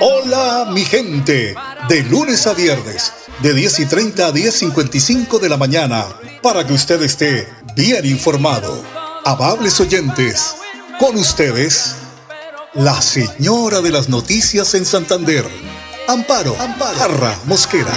Hola, mi gente. De lunes a viernes, de 10 y 30 a 10 55 de la mañana, para que usted esté bien informado. Amables oyentes, con ustedes, la señora de las noticias en Santander, Amparo, Amparo Mosquera.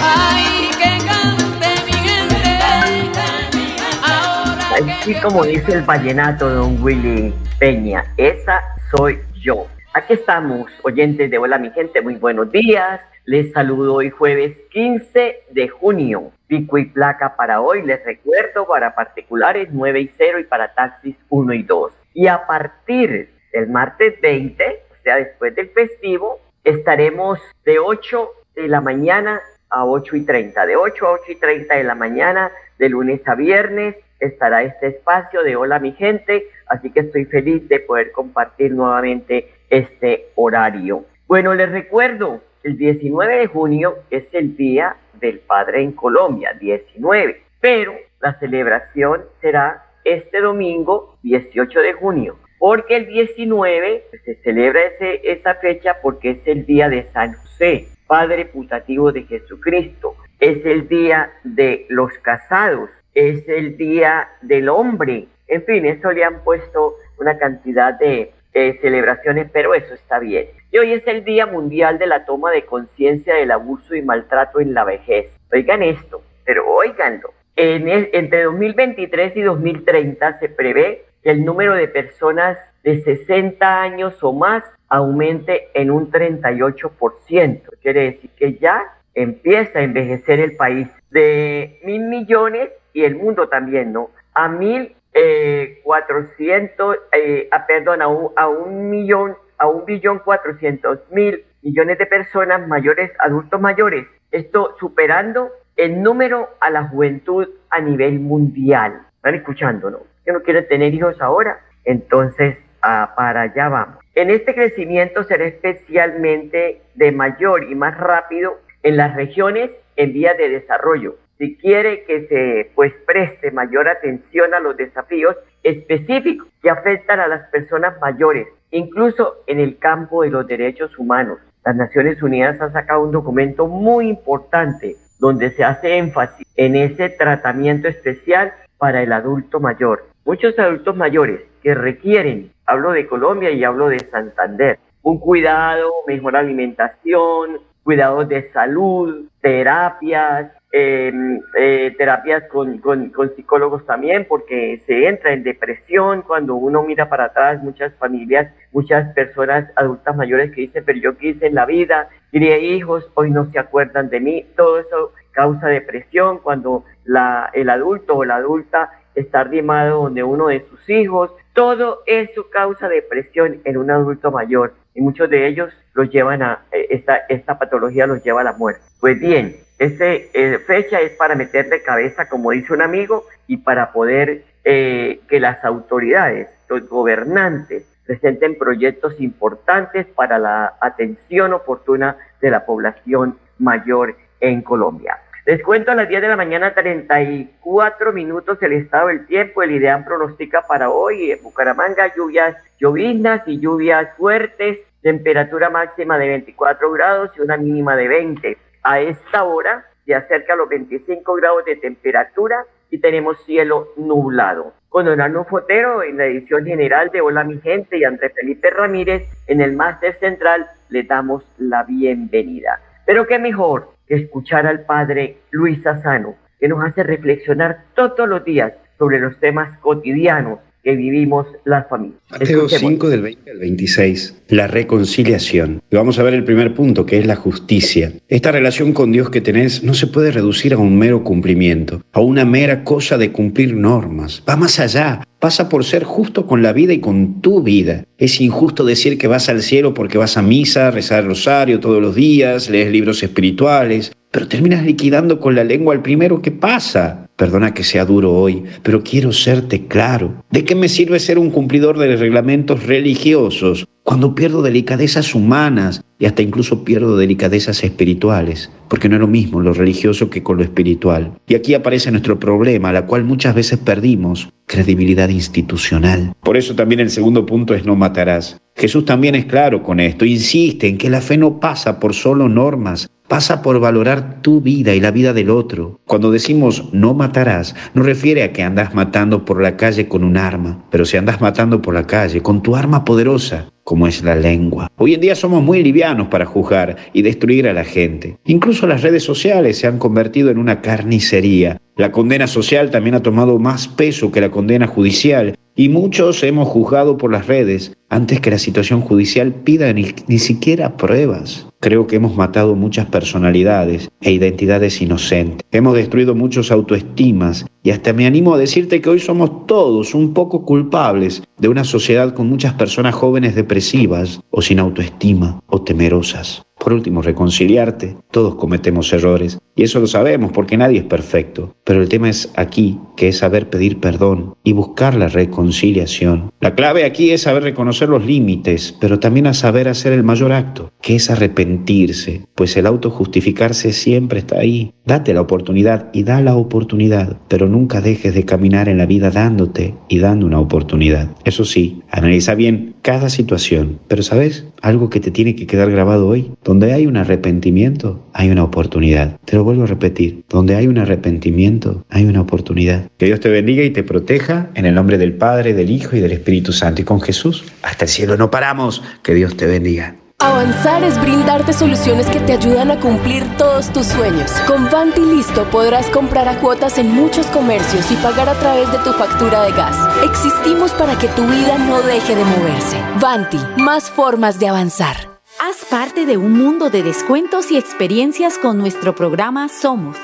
Así como dice el vallenato don Willy Peña, esa soy yo. Aquí estamos, oyentes de Hola mi gente, muy buenos días. Les saludo hoy jueves 15 de junio. Pico y placa para hoy, les recuerdo, para particulares 9 y 0 y para taxis 1 y 2. Y a partir del martes 20, o sea, después del festivo, estaremos de 8 de la mañana a 8 y 30. De 8 a 8 y 30 de la mañana, de lunes a viernes, estará este espacio de Hola mi gente, así que estoy feliz de poder compartir nuevamente este horario. Bueno, les recuerdo, el 19 de junio es el Día del Padre en Colombia, 19, pero la celebración será este domingo, 18 de junio, porque el 19 se celebra esa fecha porque es el día de San José, Padre putativo de Jesucristo. Es el día de los casados, es el día del hombre. En fin, eso le han puesto una cantidad de celebraciones, pero eso está bien. Y hoy es el Día Mundial de la Toma de Conciencia del Abuso y Maltrato en la Vejez. Oigan esto, pero oiganlo. En entre 2023 y 2030 se prevé que el número de personas de 60 años o más aumente en un 38%. Quiere decir que ya empieza a envejecer el país de mil millones y el mundo también, ¿no? A mil eh, 400, eh, perdón, a un, a un millón, a un billón cuatrocientos mil millones de personas mayores, adultos mayores. Esto superando el número a la juventud a nivel mundial. ¿Están escuchando, no? Que no quieren tener hijos ahora, entonces ah, para allá vamos. En este crecimiento será especialmente de mayor y más rápido en las regiones en vías de desarrollo, si quiere que se pues preste mayor atención a los desafíos específicos que afectan a las personas mayores, incluso en el campo de los derechos humanos. Las Naciones Unidas han sacado un documento muy importante donde se hace énfasis en ese tratamiento especial para el adulto mayor. Muchos adultos mayores que requieren, hablo de Colombia y hablo de Santander, un cuidado, mejor alimentación, cuidados de salud, terapias, Eh, terapias con, con, psicólogos también, porque se entra en depresión cuando uno mira para atrás, muchas familias, muchas personas adultas mayores que dicen, pero yo quise en la vida, crié hijos, hoy no se acuerdan de mí, todo eso causa depresión cuando la, el adulto o la adulta está arrimado donde uno de sus hijos, todo eso causa depresión en un adulto mayor y muchos de ellos los llevan a, eh, esta, esta patología los lleva a la muerte. Pues bien, esa eh, fecha es para meterle cabeza, como dice un amigo, y para poder eh, que las autoridades, los gobernantes, presenten proyectos importantes para la atención oportuna de la población mayor en Colombia. Les cuento a las 10 de la mañana, 34 minutos el estado del tiempo. El IDEAM pronostica para hoy en Bucaramanga lluvias lloviznas y lluvias fuertes, temperatura máxima de 24 grados y una mínima de 20. A esta hora se acerca a los 25 grados de temperatura y tenemos cielo nublado. Con Donaldo Fotero en la edición general de Hola mi gente y Andrés Felipe Ramírez en el máster central le damos la bienvenida. Pero qué mejor escuchar al padre Luis Asano, que nos hace reflexionar todos los días sobre los temas cotidianos que vivimos las familias. Mateo 5 del 20 al 26, la reconciliación. Y vamos a ver el primer punto, que es la justicia. Esta relación con Dios que tenés no se puede reducir a un mero cumplimiento, a una mera cosa de cumplir normas. Va más allá, pasa por ser justo con la vida y con tu vida. Es injusto decir que vas al cielo porque vas a misa, rezar el rosario todos los días, lees libros espirituales, pero terminas liquidando con la lengua al primero que pasa. Perdona que sea duro hoy, pero quiero serte claro. ¿De qué me sirve ser un cumplidor de reglamentos religiosos cuando pierdo delicadezas humanas y hasta incluso pierdo delicadezas espirituales? Porque no es lo mismo lo religioso que con lo espiritual. Y aquí aparece nuestro problema, la cual muchas veces perdimos, credibilidad institucional. Por eso también el segundo punto es no matarás. Jesús también es claro con esto, insiste en que la fe no pasa por solo normas, pasa por valorar tu vida y la vida del otro. Cuando decimos no matarás, no refiere a que andas matando por la calle con un arma, pero si andas matando por la calle con tu arma poderosa, como es la lengua. Hoy en día somos muy livianos para juzgar y destruir a la gente. Incluso las redes sociales se han convertido en una carnicería. La condena social también ha tomado más peso que la condena judicial y muchos hemos juzgado por las redes antes que la situación judicial pida ni, ni siquiera pruebas. Creo que hemos matado muchas personalidades e identidades inocentes. Hemos destruido muchos autoestimas y hasta me animo a decirte que hoy somos todos un poco culpables de una sociedad con muchas personas jóvenes depresivas o sin autoestima o temerosas. Por último, reconciliarte. Todos cometemos errores y eso lo sabemos porque nadie es perfecto. Pero el tema es aquí, que es saber pedir perdón y buscar la reconciliación. La clave aquí es saber reconocer los límites, pero también a saber hacer el mayor acto, que es arrepentirse, pues el autojustificarse siempre está ahí. Date la oportunidad y da la oportunidad, pero nunca dejes de caminar en la vida dándote y dando una oportunidad. Eso sí, analiza bien cada situación, pero ¿sabes? Algo que te tiene que quedar grabado hoy, donde hay un arrepentimiento, hay una oportunidad. Te lo vuelvo a repetir, donde hay un arrepentimiento, hay una oportunidad. Que Dios te bendiga y te proteja en el nombre del Padre, del Hijo y del Espíritu Santo. Y con Jesús, hasta el cielo no paramos. Que Dios te bendiga. Avanzar es brindarte soluciones que te ayudan a cumplir todos tus sueños. Con Vanti Listo podrás comprar a cuotas en muchos comercios y pagar a través de tu factura de gas. Existimos para que tu vida no deje de moverse. Vanti, más formas de avanzar. Haz parte de un mundo de descuentos y experiencias con nuestro programa Somos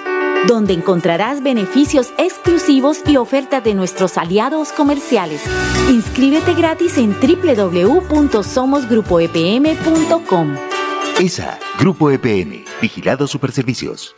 donde encontrarás beneficios exclusivos y ofertas de nuestros aliados comerciales. Inscríbete gratis en www.somosgrupoepm.com. ESA, Grupo EPM, Vigilado Superservicios.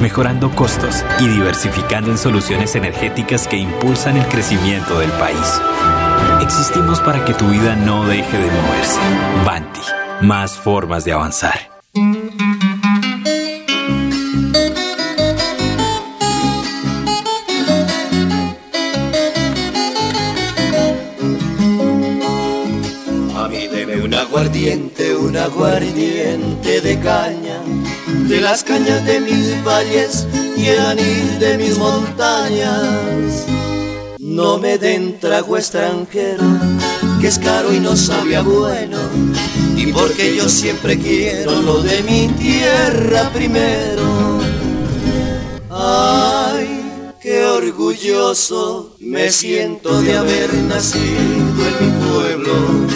mejorando costos y diversificando en soluciones energéticas que impulsan el crecimiento del país. Existimos para que tu vida no deje de moverse. Banti, más formas de avanzar. A mí debe un aguardiente, un aguardiente de caña las cañas de mis valles y el anil de mis montañas. No me den trago extranjero, que es caro y no sabía bueno, y porque yo siempre quiero lo de mi tierra primero. Ay, qué orgulloso me siento de haber nacido en mi pueblo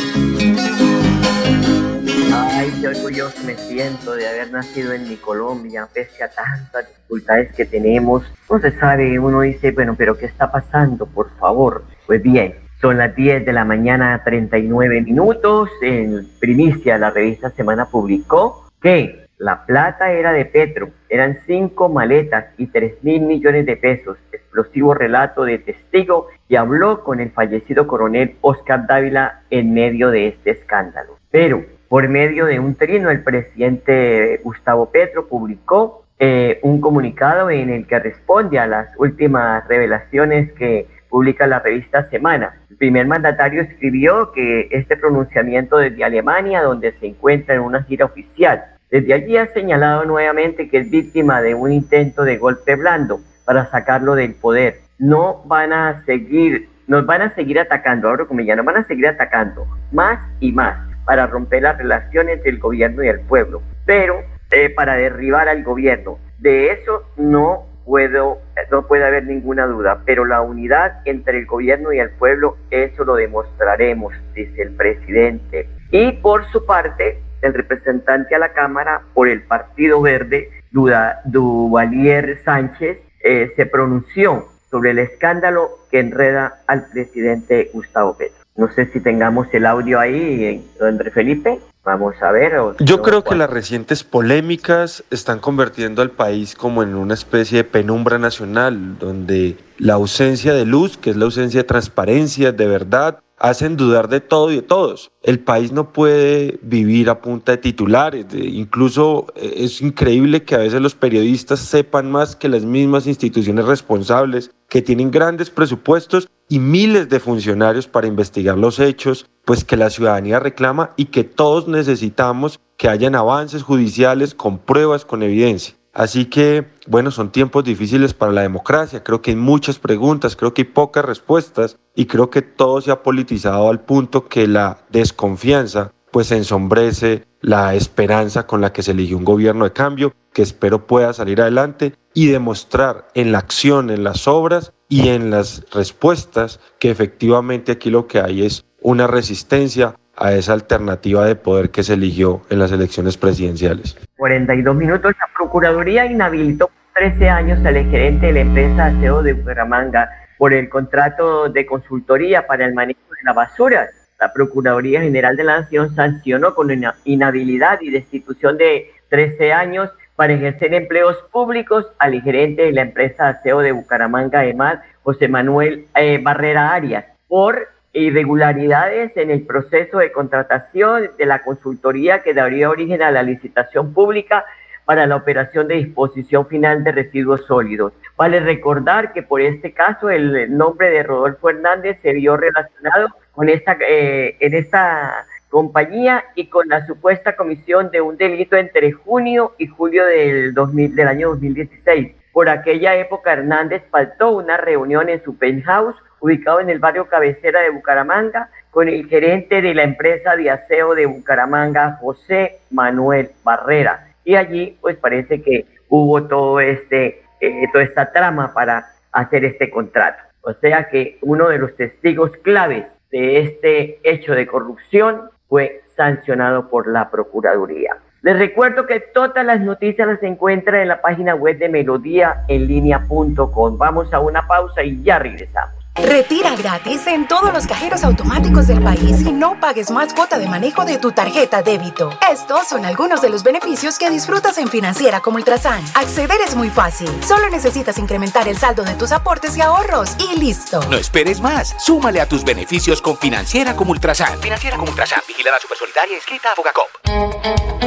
me siento de haber nacido en mi Colombia, pese a tantas dificultades que tenemos. No se sabe, uno dice, bueno, pero ¿qué está pasando? Por favor. Pues bien, son las 10 de la mañana, 39 minutos. En primicia, la revista Semana publicó que la plata era de Petro, eran cinco maletas y tres mil millones de pesos. Explosivo relato de testigo y habló con el fallecido coronel Oscar Dávila en medio de este escándalo. Pero por medio de un trino, el presidente Gustavo Petro publicó eh, un comunicado en el que responde a las últimas revelaciones que publica la revista Semana. El primer mandatario escribió que este pronunciamiento desde Alemania, donde se encuentra en una gira oficial, desde allí ha señalado nuevamente que es víctima de un intento de golpe blando para sacarlo del poder. No van a seguir, nos van a seguir atacando, ahora como ya no van a seguir atacando más y más para romper las relaciones del gobierno y el pueblo, pero eh, para derribar al gobierno. De eso no puedo, no puede haber ninguna duda, pero la unidad entre el gobierno y el pueblo, eso lo demostraremos, dice el presidente. Y por su parte, el representante a la Cámara por el Partido Verde, Duvalier Sánchez, eh, se pronunció sobre el escándalo que enreda al presidente Gustavo Petro. No sé si tengamos el audio ahí, André Felipe. Vamos a ver. Yo creo que las recientes polémicas están convirtiendo al país como en una especie de penumbra nacional, donde la ausencia de luz, que es la ausencia de transparencia, de verdad, hacen dudar de todo y de todos. El país no puede vivir a punta de titulares. incluso eh, es increíble que a veces los periodistas sepan más que las mismas instituciones responsables, que tienen grandes presupuestos y miles de funcionarios para investigar los hechos, pues que la ciudadanía reclama y que todos necesitamos que hayan avances judiciales con pruebas, con evidencia. Así que, bueno, son tiempos difíciles para la democracia. Creo que hay muchas preguntas, creo que hay pocas respuestas y creo que todo se ha politizado al punto que la desconfianza pues ensombrece la esperanza con la que se eligió un gobierno de cambio que espero pueda salir adelante y demostrar en la acción, en las obras y en las respuestas que efectivamente aquí lo que hay es una resistencia a esa alternativa de poder que se eligió en las elecciones presidenciales. 42 minutos, la Procuraduría inhabilitó 13 años al gerente de la empresa Aseo de Bucaramanga por el contrato de consultoría para el manejo de la basura. La Procuraduría General de la Nación sancionó con inhabilidad y destitución de 13 años para ejercer empleos públicos al gerente de la empresa Aseo de Bucaramanga, además José Manuel eh, Barrera Arias, por irregularidades en el proceso de contratación de la consultoría que daría origen a la licitación pública para la operación de disposición final de residuos sólidos. Vale recordar que por este caso el nombre de Rodolfo Hernández se vio relacionado con esta, eh, en esta compañía y con la supuesta comisión de un delito entre junio y julio del, 2000, del año 2016. Por aquella época Hernández faltó una reunión en su penthouse ubicado en el barrio Cabecera de Bucaramanga, con el gerente de la empresa de aseo de Bucaramanga, José Manuel Barrera. Y allí, pues parece que hubo todo este, eh, toda esta trama para hacer este contrato. O sea que uno de los testigos claves de este hecho de corrupción fue sancionado por la Procuraduría. Les recuerdo que todas las noticias las encuentran en la página web de melodíaenlínea.com. Vamos a una pausa y ya regresamos. Retira gratis en todos los cajeros automáticos del país y no pagues más cuota de manejo de tu tarjeta débito. Estos son algunos de los beneficios que disfrutas en Financiera como Ultrasan. Acceder es muy fácil. Solo necesitas incrementar el saldo de tus aportes y ahorros y listo. No esperes más. Súmale a tus beneficios con Financiera como Ultrasan. Financiera como Ultrasan. Vigilada Supersolidaria escrita a Fogacop.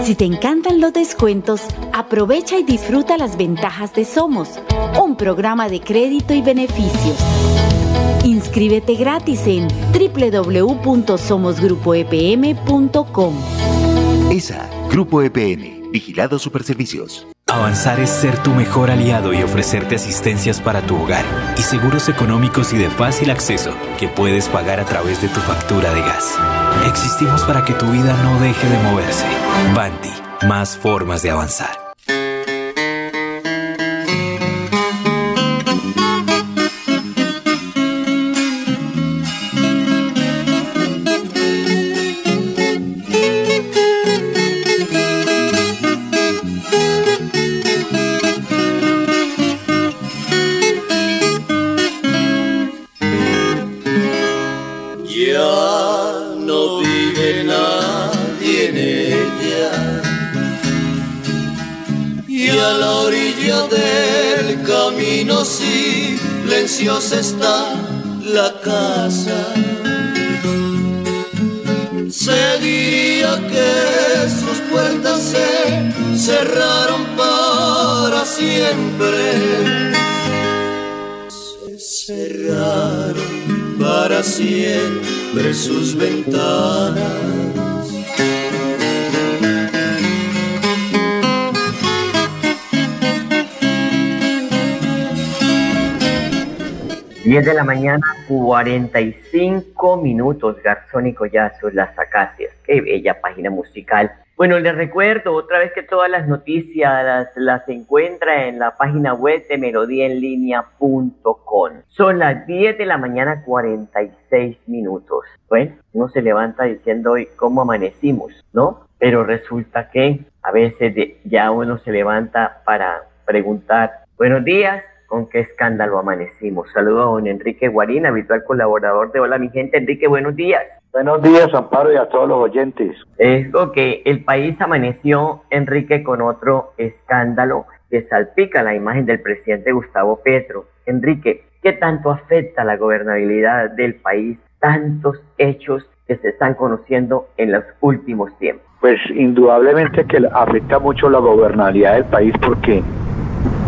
Si te encantan los descuentos, aprovecha y disfruta las ventajas de Somos, un programa de crédito y beneficios. Inscríbete gratis en www.somosgrupoepm.com. ESA, Grupo EPN, Vigilado Superservicios. Avanzar es ser tu mejor aliado y ofrecerte asistencias para tu hogar y seguros económicos y de fácil acceso que puedes pagar a través de tu factura de gas. Existimos para que tu vida no deje de moverse. Banti, más formas de avanzar. Está la casa. Se diría que sus puertas se cerraron para siempre. Se cerraron para siempre sus ventanas 10 de la mañana, 45 minutos, Garzón y Collazo, Las Acacias. Qué bella página musical. Bueno, les recuerdo otra vez que todas las noticias las, encuentra en la página web de melodíaenlínea.com. Son las 10 de la mañana, 46 minutos. Bueno, uno se levanta diciendo hoy cómo amanecimos, ¿no? Pero resulta que a veces ya uno se levanta para preguntar, buenos días, con qué escándalo amanecimos. Saludo a don Enrique Guarín, habitual colaborador de Hola mi gente. Enrique, buenos días. Buenos días, Amparo, y a todos los oyentes. Es lo que el país amaneció, Enrique, con otro escándalo que salpica la imagen del presidente Gustavo Petro. Enrique, ¿qué tanto afecta la gobernabilidad del país tantos hechos que se están conociendo en los últimos tiempos? Pues indudablemente que afecta mucho la gobernabilidad del país porque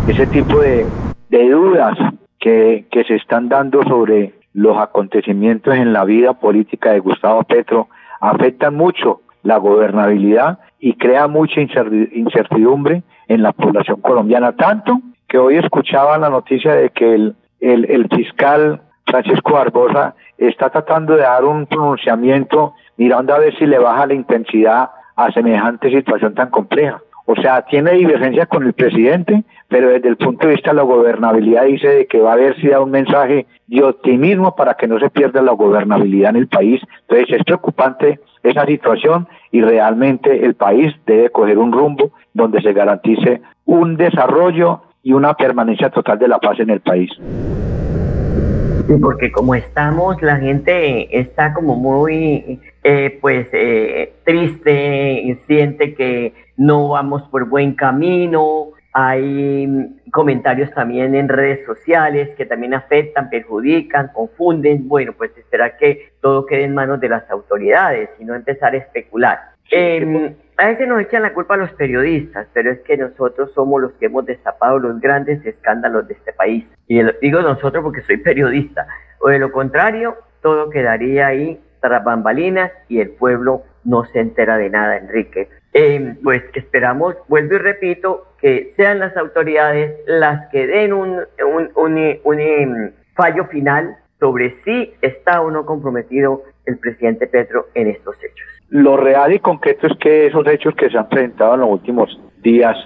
ese tipo de de dudas que, se están dando sobre los acontecimientos en la vida política de Gustavo Petro afectan mucho la gobernabilidad y crea mucha incertidumbre en la población colombiana, tanto que hoy escuchaba la noticia de que el fiscal Francisco Barbosa está tratando de dar un pronunciamiento mirando a ver si le baja la intensidad a semejante situación tan compleja. O sea, tiene divergencia con el presidente, pero desde el punto de vista de la gobernabilidad dice de que va a haber si da un mensaje de optimismo para que no se pierda la gobernabilidad en el país. Entonces es preocupante esa situación y realmente el país debe coger un rumbo donde se garantice un desarrollo y una permanencia total de la paz en el país. Sí, porque como estamos, la gente está como muy, eh, pues, eh, triste, siente que no vamos por buen camino. Hay comentarios también en redes sociales que también afectan, perjudican, confunden. Bueno, pues espera que todo quede en manos de las autoridades y no empezar a especular. Em, a veces nos echan la culpa a los periodistas, pero es que nosotros somos los que hemos destapado los grandes escándalos de este país. Y digo nosotros porque soy periodista. O de lo contrario, todo quedaría ahí tras bambalinas y el pueblo no se entera de nada, Enrique. Eh, pues esperamos, vuelvo y repito, que sean las autoridades las que den un, un, em, fallo final sobre si está o no comprometido el presidente Petro en estos hechos. Lo real y concreto es que esos hechos que se han presentado en los últimos días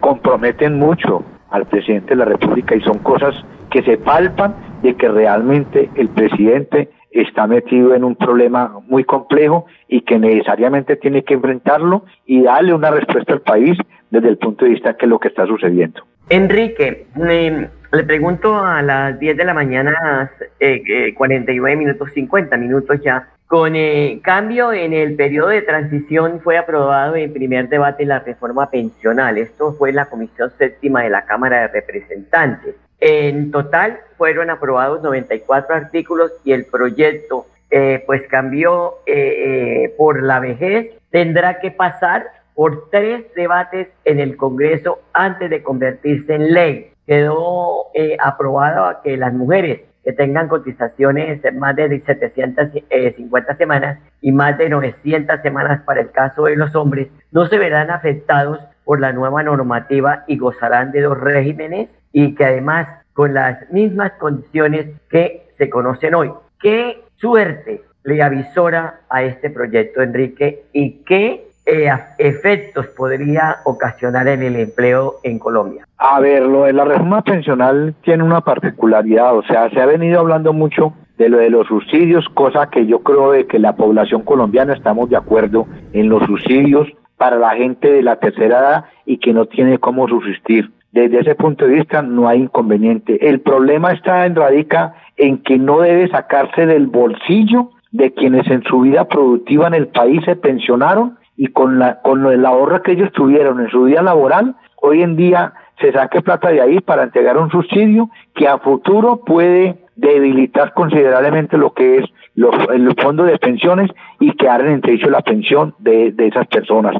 comprometen mucho al presidente de la República y son cosas que se palpan de que realmente el presidente está metido en un problema muy complejo y que necesariamente tiene que enfrentarlo y darle una respuesta al país desde el punto de vista qué es lo que está sucediendo. Enrique, le pregunto a las 10 de la mañana, eh, 49 eh, minutos, 50 minutos ya, con el cambio en el periodo de transición fue aprobado en primer debate la reforma pensional. Esto fue la Comisión Séptima de la Cámara de Representantes. En total fueron aprobados 94 artículos y el proyecto eh, pues cambió eh, eh, por la vejez. Tendrá que pasar por tres debates en el Congreso antes de convertirse en ley. Quedó aprobado que las mujeres que tengan cotizaciones más de 750 semanas y más de 900 semanas para el caso de los hombres no se verán afectados por la nueva normativa y gozarán de dos regímenes y que además con las mismas condiciones que se conocen hoy. ¿Qué suerte le avisora a este proyecto, Enrique, y qué eh, efectos podría ocasionar en el empleo en Colombia? A ver, lo de la reforma pensional tiene una particularidad, o sea, se ha venido hablando mucho de lo de los subsidios, cosa que yo creo de que la población colombiana estamos de acuerdo en los subsidios para la gente de la tercera edad y que no tiene cómo subsistir. Desde ese punto de vista no hay inconveniente. El problema está en radica en que no debe sacarse del bolsillo de quienes en su vida productiva en el país se pensionaron y con la con el ahorro que ellos tuvieron en su vida laboral, hoy en día se saque plata de ahí para entregar un subsidio que a futuro puede debilitar considerablemente lo que es los, los fondos de pensiones y quedar en entredicho la pensión de, de esas personas.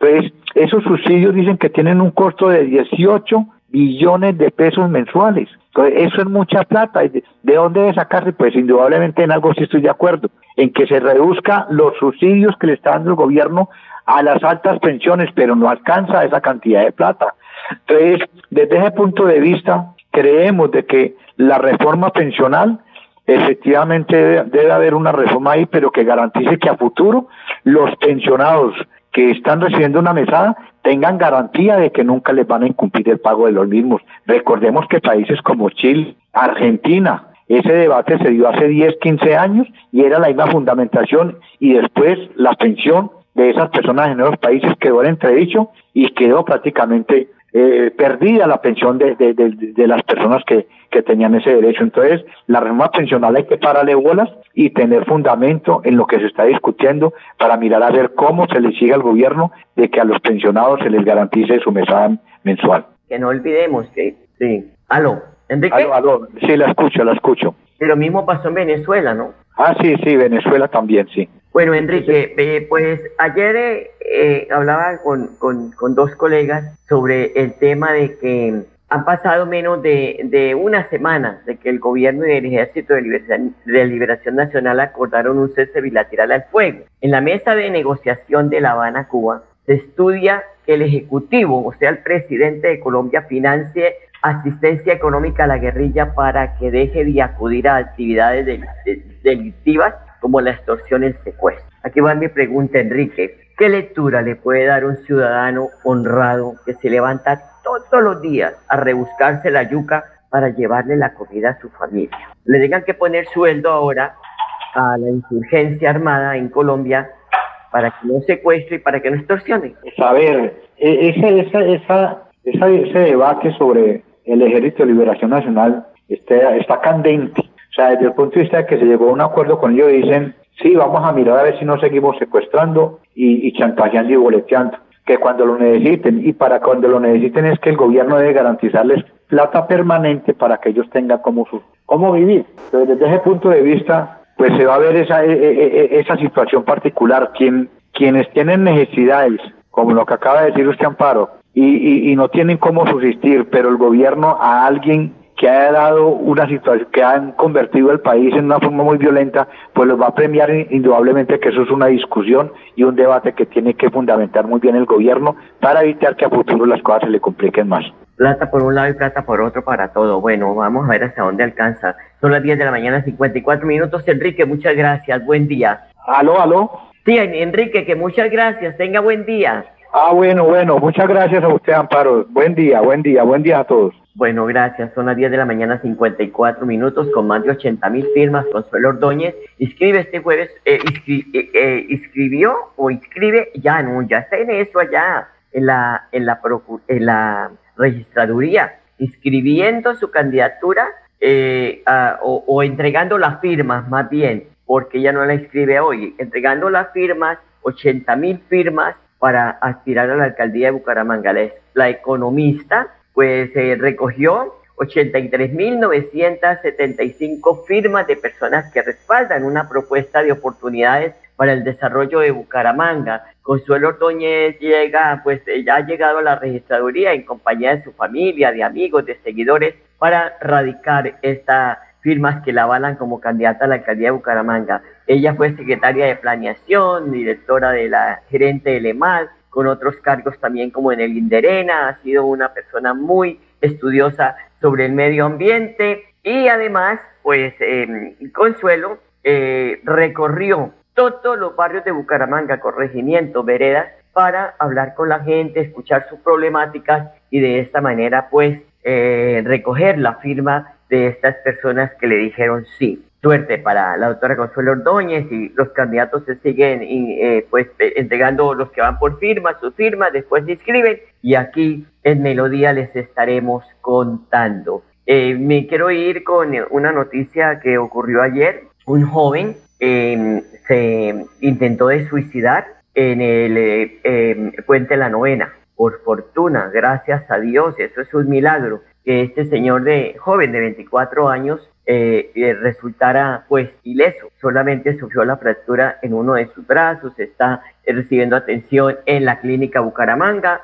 Entonces, esos subsidios dicen que tienen un costo de 18 billones de pesos mensuales. Entonces, eso es mucha plata. ¿De dónde debe sacarse? Pues indudablemente en algo sí estoy de acuerdo, en que se reduzca los subsidios que le está dando el gobierno a las altas pensiones, pero no alcanza esa cantidad de plata. Entonces, desde ese punto de vista, creemos de que la reforma pensional efectivamente debe, haber una reforma ahí, pero que garantice que a futuro los pensionados que están recibiendo una mesada tengan garantía de que nunca les van a incumplir el pago de los mismos. Recordemos que países como Chile, Argentina, ese debate se dio hace 10, 15 años y era la misma fundamentación y después la pensión de esas personas en esos países quedó en entredicho y quedó prácticamente eh, perdida la pensión de, de, de, las personas que, que, tenían ese derecho. Entonces, la reforma pensional hay que pararle bolas y tener fundamento en lo que se está discutiendo para mirar a ver cómo se le sigue al gobierno de que a los pensionados se les garantice su mesada mensual. Que no olvidemos que, sí. Aló, Enrique. Aló, aló, sí, la escucho, la escucho. Pero mismo pasó en Venezuela, ¿no? Ah, sí, sí, Venezuela también, sí. Bueno, Enrique, eh, pues ayer eh, hablaba con, con, dos colegas sobre el tema de que han pasado menos de, de una semana de que el gobierno y el Ejército de Liberación, de Liberación Nacional acordaron un cese bilateral al fuego. En la mesa de negociación de La Habana, Cuba, se estudia que el Ejecutivo, o sea, el presidente de Colombia, financie asistencia económica a la guerrilla para que deje de acudir a actividades delictivas como la extorsión y el secuestro. Aquí va mi pregunta, Enrique. ¿Qué lectura le puede dar un ciudadano honrado que se levanta todos los días a rebuscarse la yuca para llevarle la comida a su familia? Le digan que poner sueldo ahora a la insurgencia armada en Colombia para que no secuestre y para que no extorsione. A ver, e, ese, esa, esa, ese debate sobre el Ejército de Liberación Nacional está, está candente. Desde el punto de vista de que se llegó a un acuerdo con ellos, dicen, sí, vamos a mirar a ver si no seguimos secuestrando y, chantajeando y boleteando, que cuando lo necesiten, y para cuando lo necesiten es que el gobierno debe garantizarles plata permanente para que ellos tengan como, su, cómo vivir. Entonces, desde ese punto de vista, pues se va a ver esa, e, e, e, esa situación particular. Quien, quienes tienen necesidades, como lo que acaba de decir usted, Amparo, y, y no tienen cómo subsistir, pero el gobierno a alguien que ha dado una situación, que han convertido el país en una forma muy violenta, pues los va a premiar indudablemente que eso es una discusión y un debate que tiene que fundamentar muy bien el gobierno para evitar que a futuro las cosas se le compliquen más. Plata por un lado y plata por otro para todo. Bueno, vamos a ver hasta dónde alcanza. Son las 10 de la mañana, 54 minutos. Enrique, muchas gracias. Buen día. Aló, aló. Sí, Enrique, que muchas gracias. Tenga buen día. Ah, bueno, bueno. Muchas gracias a usted, Amparo. Buen día, buen día, buen día a todos. Bueno, gracias. Son las 10 de la mañana, 54 minutos, con más de 80 mil firmas. Consuelo Ordóñez inscribe este jueves, eh, eh, eh, inscribió o inscribe, ya no, ya está en eso allá, en la, en la, en la registraduría, inscribiendo su candidatura o, o entregando las firmas, más bien, porque ella no la inscribe hoy, entregando las firmas, 80 mil firmas para aspirar a la alcaldía de Bucaramanga. La economista pues recogió 83.975 firmas de personas que respaldan una propuesta de oportunidades para el desarrollo de Bucaramanga. Consuelo Ordóñez llega, pues ya ha llegado a la registraduría en compañía de su familia, de amigos, de seguidores, para radicar estas firmas que la avalan como candidata a la alcaldía de Bucaramanga. Ella fue secretaria de planeación, directora de la gerente de LEMAL, con otros cargos también como en el Inderena, ha sido una persona muy estudiosa sobre el medio ambiente y además, pues em, Consuelo eh, recorrió todos los barrios de Bucaramanga, corregimiento, veredas, para hablar con la gente, escuchar sus problemáticas y de esta manera, pues, eh, recoger la firma de estas personas que le dijeron sí suerte para la doctora Consuelo Ordóñez y los candidatos se siguen eh, pues entregando los que van por firma, sus firmas, después se inscriben y aquí en Melodía les estaremos contando. Eh, me quiero ir con una noticia que ocurrió ayer. Un joven em, se intentó de suicidar en el eh, em, puente La Novena. Por fortuna, gracias a Dios, eso es un milagro, que este señor de joven de 24 años eh, eh, resultara pues ileso. Solamente sufrió la fractura en uno de sus brazos, está recibiendo atención en la clínica Bucaramanga.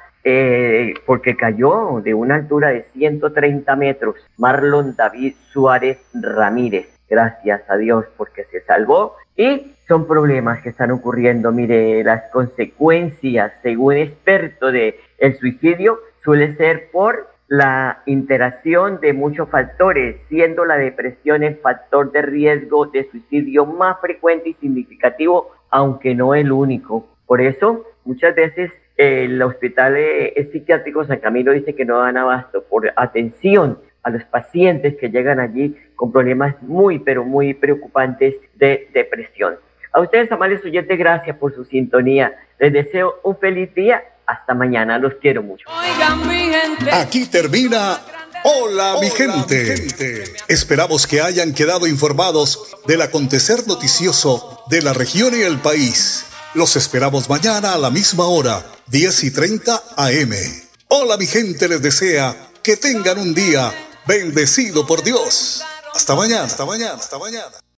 porque cayó de una altura de 130 metros. Marlon David Suárez Ramírez. Gracias a Dios porque se salvó. Y son problemas que están ocurriendo. Mire, las consecuencias, según experto de el suicidio, suele ser por la interacción de muchos factores, siendo la depresión el factor de riesgo de suicidio más frecuente y significativo, aunque no el único. Por eso, muchas veces el hospital eh, psiquiátrico San Camilo dice que no dan abasto por atención a los pacientes que llegan allí con problemas muy, pero muy preocupantes de depresión. A ustedes, amables oyentes, gracias por su sintonía. Les deseo un feliz día hasta mañana, los quiero mucho. Aquí termina Hola, mi, gente. Esperamos que hayan quedado informados del acontecer noticioso de la región y el país. Los esperamos mañana a la misma hora, 10 y 30 AM. Hola, mi gente les desea que tengan un día bendecido por Dios. Hasta mañana, hasta mañana, hasta mañana.